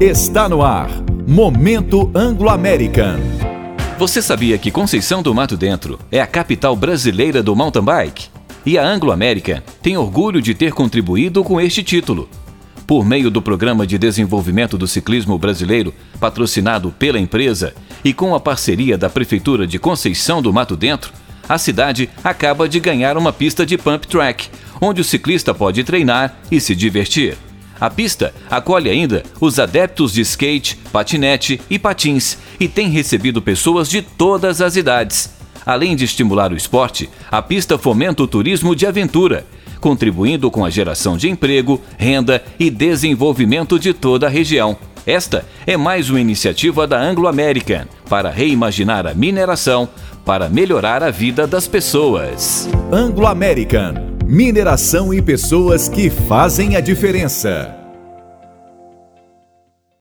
Está no ar. Momento Anglo-American. Você sabia que Conceição do Mato Dentro é a capital brasileira do mountain bike? E a Anglo-American tem orgulho de ter contribuído com este título. Por meio do Programa de Desenvolvimento do Ciclismo Brasileiro, patrocinado pela empresa, e com a parceria da Prefeitura de Conceição do Mato Dentro, a cidade acaba de ganhar uma pista de pump track, onde o ciclista pode treinar e se divertir. A pista acolhe ainda os adeptos de skate, patinete e patins e tem recebido pessoas de todas as idades. Além de estimular o esporte, a pista fomenta o turismo de aventura, contribuindo com a geração de emprego, renda e desenvolvimento de toda a região. Esta é mais uma iniciativa da Anglo American para reimaginar a mineração para melhorar a vida das pessoas. Anglo American. Mineração e pessoas que fazem a diferença.